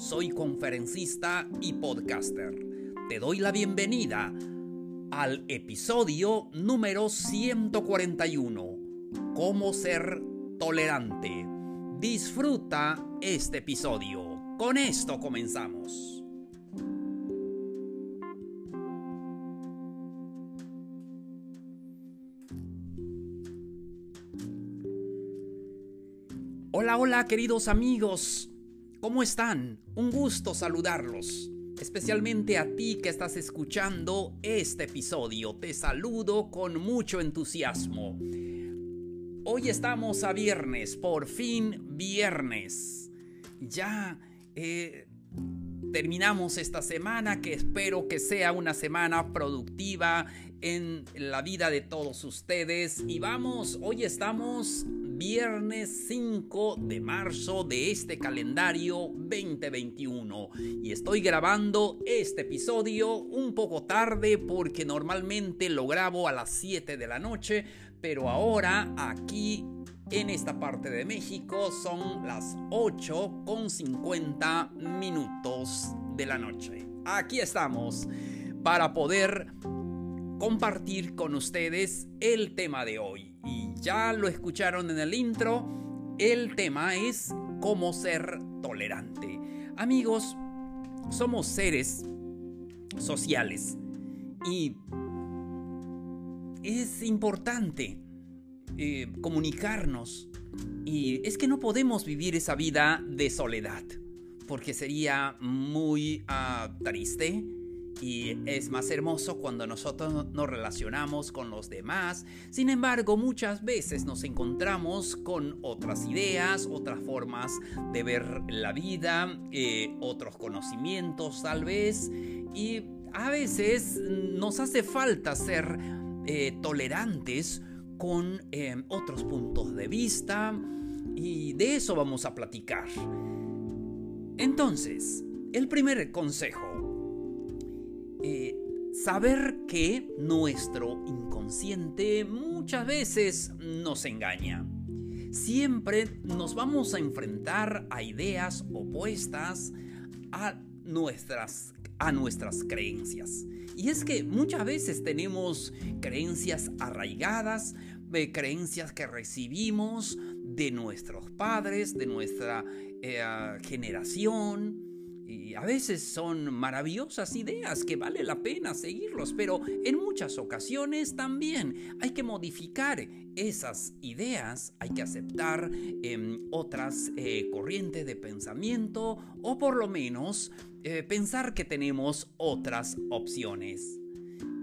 Soy conferencista y podcaster. Te doy la bienvenida al episodio número 141. Cómo ser tolerante. Disfruta este episodio. Con esto comenzamos. Hola, hola queridos amigos. ¿Cómo están? Un gusto saludarlos. Especialmente a ti que estás escuchando este episodio. Te saludo con mucho entusiasmo. Hoy estamos a viernes, por fin viernes. Ya eh, terminamos esta semana que espero que sea una semana productiva en la vida de todos ustedes. Y vamos, hoy estamos viernes 5 de marzo de este calendario 2021 y estoy grabando este episodio un poco tarde porque normalmente lo grabo a las 7 de la noche, pero ahora aquí en esta parte de México son las 8 con 50 minutos de la noche. Aquí estamos para poder compartir con ustedes el tema de hoy. Y ya lo escucharon en el intro, el tema es cómo ser tolerante. Amigos, somos seres sociales y es importante eh, comunicarnos y es que no podemos vivir esa vida de soledad porque sería muy ah, triste y es más hermoso cuando nosotros nos relacionamos con los demás. Sin embargo, muchas veces nos encontramos con otras ideas, otras formas de ver la vida, eh, otros conocimientos tal vez. Y a veces nos hace falta ser eh, tolerantes con eh, otros puntos de vista. Y de eso vamos a platicar. Entonces, el primer consejo eh, saber que nuestro inconsciente muchas veces nos engaña. Siempre nos vamos a enfrentar a ideas opuestas a nuestras, a nuestras creencias. Y es que muchas veces tenemos creencias arraigadas, eh, creencias que recibimos de nuestros padres, de nuestra eh, generación, a veces son maravillosas ideas que vale la pena seguirlos, pero en muchas ocasiones también hay que modificar esas ideas, hay que aceptar em, otras eh, corrientes de pensamiento o por lo menos eh, pensar que tenemos otras opciones.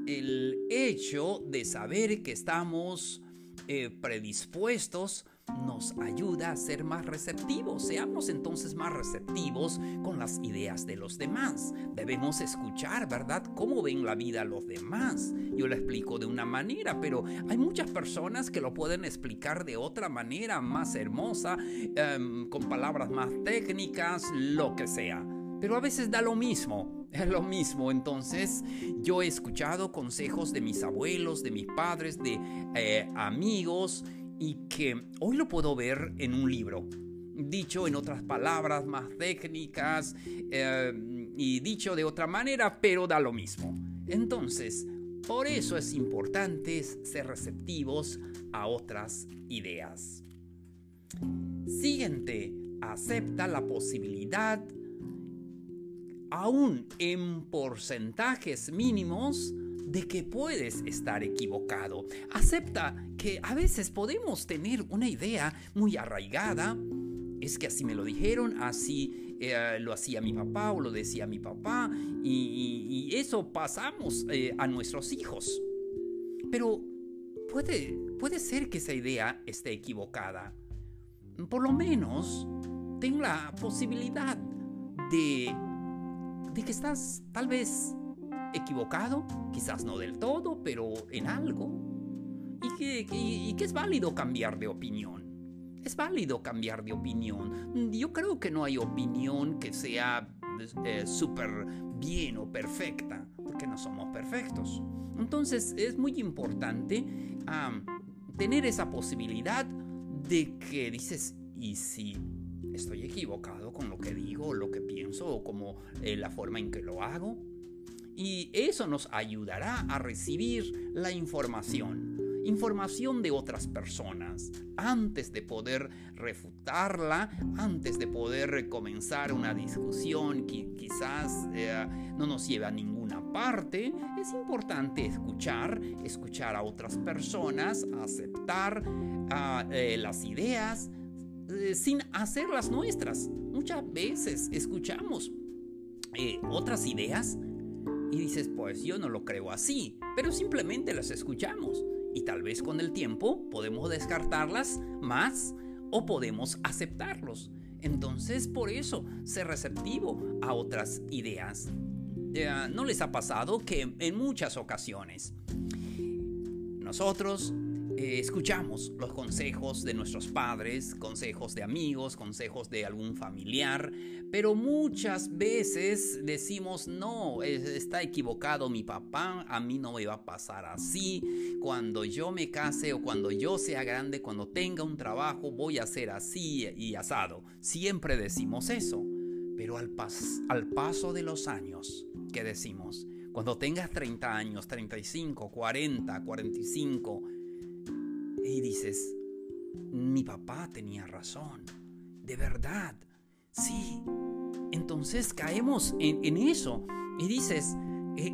El hecho de saber que estamos eh, predispuestos nos ayuda a ser más receptivos. Seamos entonces más receptivos con las ideas de los demás. Debemos escuchar, ¿verdad?, cómo ven la vida los demás. Yo lo explico de una manera, pero hay muchas personas que lo pueden explicar de otra manera, más hermosa, em, con palabras más técnicas, lo que sea. Pero a veces da lo mismo, es lo mismo. Entonces yo he escuchado consejos de mis abuelos, de mis padres, de eh, amigos y que hoy lo puedo ver en un libro. Dicho en otras palabras más técnicas eh, y dicho de otra manera, pero da lo mismo. Entonces, por eso es importante ser receptivos a otras ideas. Siguiente, acepta la posibilidad, aún en porcentajes mínimos, de que puedes estar equivocado. Acepta que a veces podemos tener una idea muy arraigada. Es que así me lo dijeron, así eh, lo hacía mi papá o lo decía mi papá y, eso pasamos eh, a nuestros hijos. Pero puede, puede ser que esa idea esté equivocada. Por lo menos ten la posibilidad de de que estás tal vez equivocado, quizás no del todo, pero en algo, y que, y que es válido cambiar de opinión. Es válido cambiar de opinión. Yo creo que no hay opinión que sea eh, súper bien o perfecta, porque no somos perfectos. Entonces es muy importante tener esa posibilidad de que dices, ¿y si estoy equivocado con lo que digo, lo que pienso o como eh, la forma en que lo hago? Y eso nos ayudará a recibir la información información de otras personas antes de poder refutarla, antes de poder comenzar una discusión que quizás eh, no nos lleve a ninguna parte. Es importante escuchar, escuchar a otras personas, aceptar ah, eh, las ideas eh, sin hacerlas nuestras. Muchas veces escuchamos otras ideas y dices, pues yo no lo creo así, pero simplemente las escuchamos y tal vez con el tiempo podemos descartarlas más o podemos aceptarlos. Entonces, por eso, ser receptivo a otras ideas. ¿No les ha pasado que en muchas ocasiones nosotros eh, escuchamos los consejos de nuestros padres, consejos de amigos, consejos de algún familiar, pero muchas veces decimos, no, está equivocado mi papá, a mí no me va a pasar así, cuando yo me case o cuando yo sea grande, cuando tenga un trabajo, voy a ser así y asado. Siempre decimos eso, pero al, al paso de los años, ¿qué decimos? Cuando tengas 30 años, 35, 40, 45, y dices, mi papá tenía razón, de verdad, sí. Entonces caemos en, eso y dices, eh,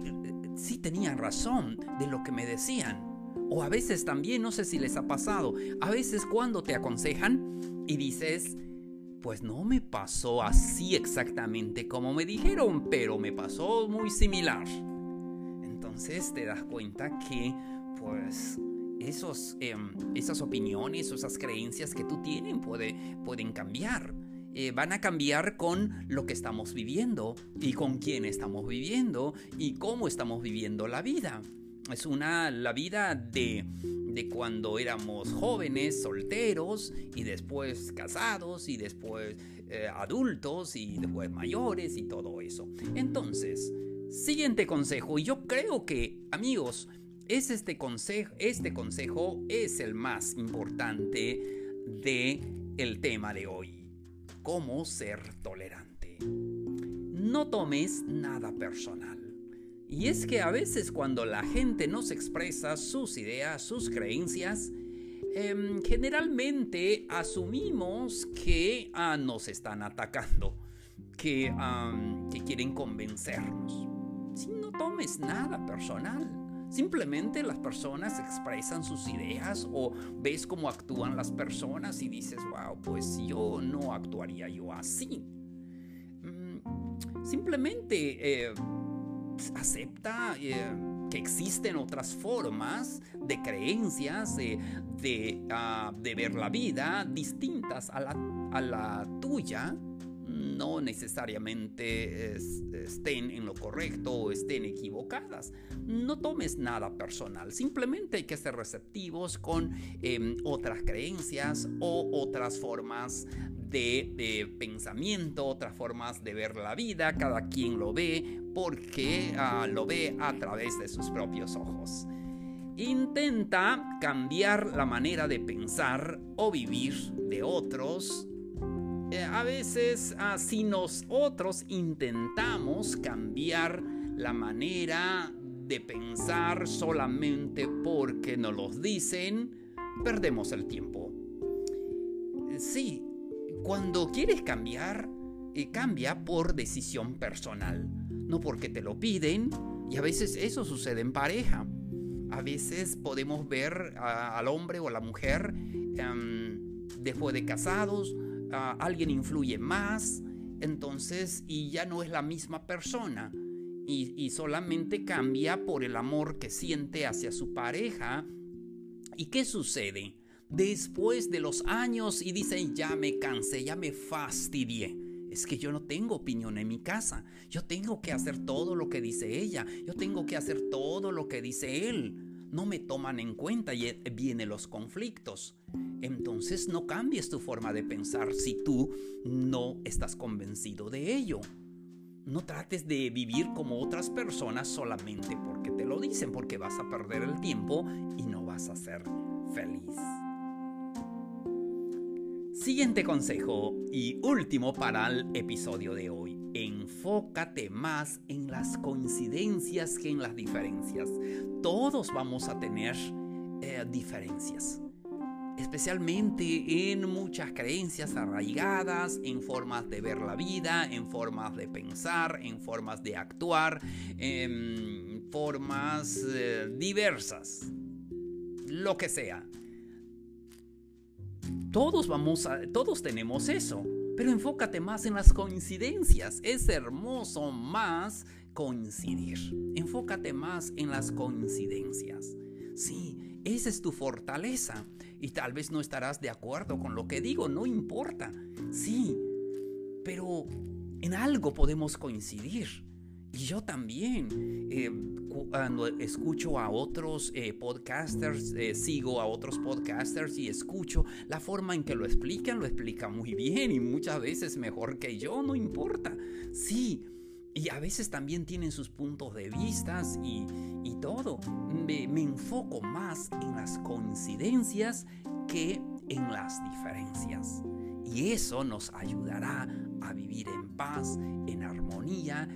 sí tenía razón de lo que me decían. O a veces también, no sé si les ha pasado, a veces cuando te aconsejan y dices, pues no me pasó así exactamente como me dijeron, pero me pasó muy similar. Entonces te das cuenta que, pues, esos, em, esas opiniones esas creencias que tú tienes puede, pueden cambiar. Eh, van a cambiar con lo que estamos viviendo y con quién estamos viviendo y cómo estamos viviendo la vida. Es una la vida de, de cuando éramos jóvenes, solteros y después casados y después eh, adultos y después mayores y todo eso. Entonces, siguiente consejo, y yo creo que amigos, es este consejo, este consejo es el más importante de el tema de hoy. Cómo ser tolerante. No tomes nada personal. Y es que a veces cuando la gente nos expresa sus ideas, sus creencias, em, generalmente asumimos que ah, nos están atacando, que, que quieren convencernos. Si no tomes nada personal. Simplemente las personas expresan sus ideas o ves cómo actúan las personas y dices, wow, pues yo no actuaría yo así. Mm, simplemente eh, acepta eh, que existen otras formas de creencias, de, ah, de, ver la vida distintas a la, a la tuya no necesariamente estén en lo correcto o estén equivocadas. No tomes nada personal, simplemente hay que ser receptivos con em, otras creencias o otras formas de, pensamiento, otras formas de ver la vida, cada quien lo ve porque ah, lo ve a través de sus propios ojos. Intenta cambiar la manera de pensar o vivir de otros eh, a veces ah, si nosotros intentamos cambiar la manera de pensar solamente porque nos los dicen, perdemos el tiempo. Sí, cuando quieres cambiar, eh, cambia por decisión personal, no porque te lo piden, y a veces eso sucede en pareja. A veces podemos ver al hombre o a la mujer em, después de casados alguien influye más, entonces, y ya no es la misma persona. Y, y, solamente cambia por el amor que siente hacia su pareja. ¿Y qué sucede? Después de los años y dice, ya me cansé, ya me fastidié. es que yo no tengo opinión en mi casa. Yo tengo que hacer todo lo que dice ella. Yo tengo que hacer todo lo que dice él. No me toman en cuenta y eh, vienen los conflictos. Entonces no cambies tu forma de pensar si tú no estás convencido de ello. No trates de vivir como otras personas solamente porque te lo dicen, porque vas a perder el tiempo y no vas a ser feliz. Siguiente consejo y último para el episodio de hoy. Enfócate más en las coincidencias que en las diferencias. Todos vamos a tener eh, diferencias especialmente en muchas creencias arraigadas, en formas de ver la vida, en formas de pensar, en formas de actuar, en formas eh, diversas, lo que sea. Todos vamos todos tenemos eso, pero enfócate más en las coincidencias. Es hermoso más coincidir. Enfócate más en las coincidencias. Sí, esa es tu fortaleza. Y tal vez no estarás de acuerdo con lo que digo, no importa. Sí, pero en algo podemos coincidir. Y yo también, eh, cuando escucho a otros eh, podcasters, eh, sigo a otros podcasters y escucho la forma en que lo explican, lo explican muy bien y muchas veces mejor que yo, no importa. Sí, y a veces también tienen sus puntos de vista y, todo. Me, me enfoco más en las coincidencias que en las diferencias. Y eso nos ayudará a vivir en paz, en armonía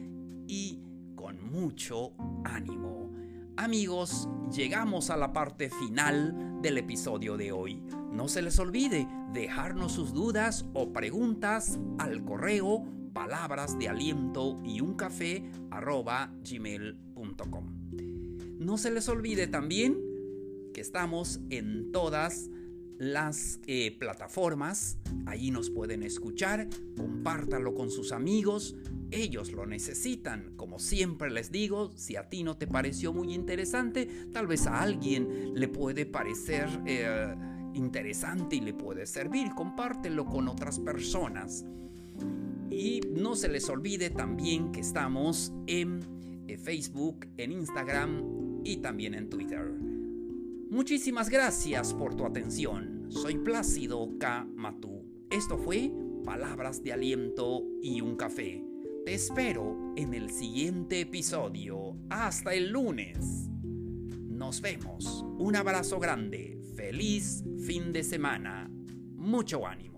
y con mucho ánimo. Amigos, llegamos a la parte final del episodio de hoy. No se les olvide dejarnos sus dudas o preguntas al correo palabras de aliento y un café arroba gmail.com. No se les olvide también que estamos en todas las eh, plataformas. Allí nos pueden escuchar. Compártanlo con sus amigos. Ellos lo necesitan. Como siempre les digo, si a ti no te pareció muy interesante, tal vez a alguien le puede parecer eh, interesante y le puede servir. Compártelo con otras personas. Y no se les olvide también que estamos en eh, Facebook, en Instagram y también en Twitter. Muchísimas gracias por tu atención. Soy Plácido K. Matú. Esto fue Palabras de Aliento y un Café. Te espero en el siguiente episodio. Hasta el lunes. Nos vemos. Un abrazo grande. Feliz fin de semana. Mucho ánimo.